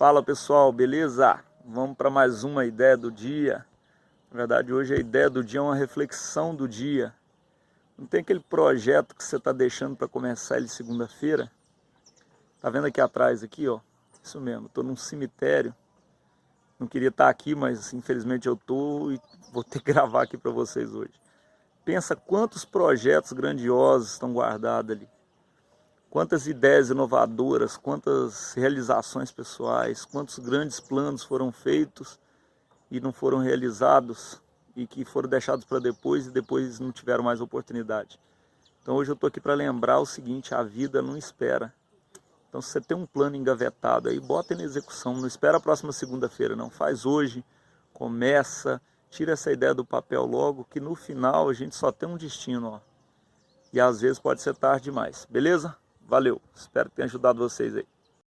Fala pessoal, beleza? Vamos para mais uma ideia do dia. Na verdade, hoje a ideia do dia é uma reflexão do dia. Não tem aquele projeto que você está deixando para começar ele segunda-feira? Tá vendo aqui atrás, aqui, ó? Isso mesmo, estou num cemitério. Não queria estar tá aqui, mas infelizmente eu tô e vou ter que gravar aqui para vocês hoje. Pensa quantos projetos grandiosos estão guardados ali quantas ideias inovadoras, quantas realizações pessoais, quantos grandes planos foram feitos e não foram realizados e que foram deixados para depois e depois não tiveram mais oportunidade. Então hoje eu estou aqui para lembrar o seguinte, a vida não espera. Então se você tem um plano engavetado aí, bota ele em execução, não espera a próxima segunda-feira não, faz hoje, começa, tira essa ideia do papel logo, que no final a gente só tem um destino, ó. E às vezes pode ser tarde demais, beleza? Valeu, espero tenha ajudado vocês aí.